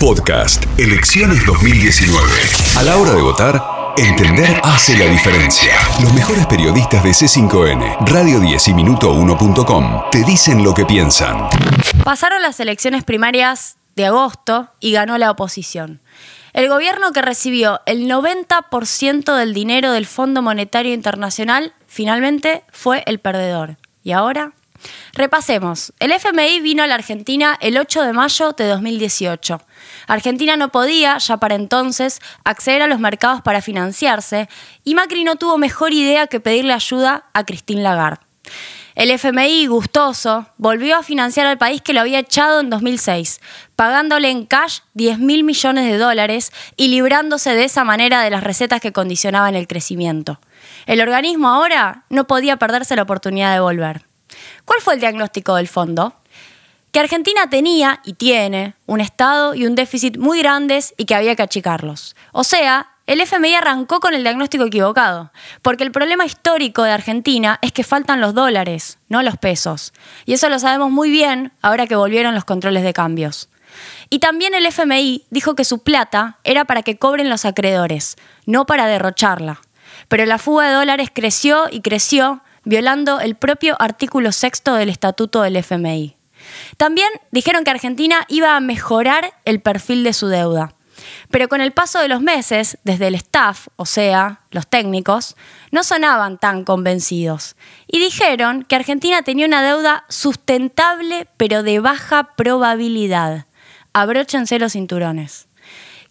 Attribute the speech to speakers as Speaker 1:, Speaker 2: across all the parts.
Speaker 1: Podcast Elecciones 2019. A la hora de votar, entender hace la diferencia. Los mejores periodistas de C5N, Radio 10 y Minuto1.com te dicen lo que piensan.
Speaker 2: Pasaron las elecciones primarias de agosto y ganó la oposición. El gobierno que recibió el 90% del dinero del Fondo Monetario Internacional finalmente fue el perdedor. ¿Y ahora? Repasemos. El FMI vino a la Argentina el 8 de mayo de 2018. Argentina no podía, ya para entonces, acceder a los mercados para financiarse y Macri no tuvo mejor idea que pedirle ayuda a Christine Lagarde. El FMI, gustoso, volvió a financiar al país que lo había echado en 2006, pagándole en cash 10 mil millones de dólares y librándose de esa manera de las recetas que condicionaban el crecimiento. El organismo ahora no podía perderse la oportunidad de volver. ¿Cuál fue el diagnóstico del fondo? Que Argentina tenía y tiene un Estado y un déficit muy grandes y que había que achicarlos. O sea, el FMI arrancó con el diagnóstico equivocado, porque el problema histórico de Argentina es que faltan los dólares, no los pesos. Y eso lo sabemos muy bien ahora que volvieron los controles de cambios. Y también el FMI dijo que su plata era para que cobren los acreedores, no para derrocharla. Pero la fuga de dólares creció y creció violando el propio artículo sexto del Estatuto del FMI. También dijeron que Argentina iba a mejorar el perfil de su deuda. Pero con el paso de los meses, desde el staff, o sea, los técnicos, no sonaban tan convencidos. Y dijeron que Argentina tenía una deuda sustentable pero de baja probabilidad. Abróchense los cinturones.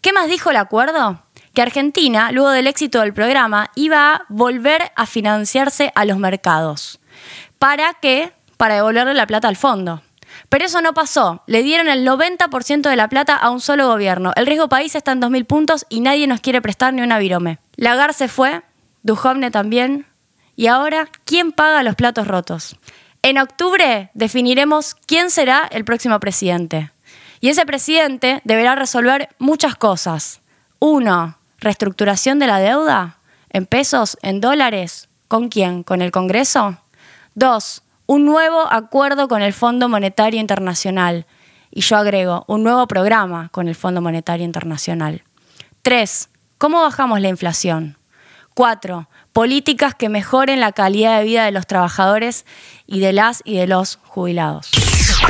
Speaker 2: ¿Qué más dijo el acuerdo? Que Argentina, luego del éxito del programa, iba a volver a financiarse a los mercados. ¿Para qué? Para devolverle la plata al fondo. Pero eso no pasó. Le dieron el 90% de la plata a un solo gobierno. El riesgo país está en 2.000 puntos y nadie nos quiere prestar ni una virome. Lagar se fue, Duhovne también. Y ahora, ¿quién paga los platos rotos? En octubre definiremos quién será el próximo presidente. Y ese presidente deberá resolver muchas cosas. Uno, reestructuración de la deuda? ¿En pesos? ¿En dólares? ¿Con quién? ¿Con el Congreso? Dos, un nuevo acuerdo con el Fondo Monetario Internacional. Y yo agrego, un nuevo programa con el Fondo Monetario Internacional. Tres, ¿cómo bajamos la inflación? Cuatro, políticas que mejoren la calidad de vida de los trabajadores y de las y de los jubilados.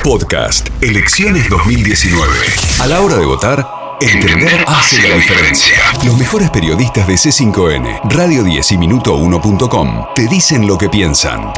Speaker 1: Podcast Elecciones 2019. A la hora de votar, Entender hace la diferencia. Los mejores periodistas de C5N, Radio 10 y Minuto1.com te dicen lo que piensan.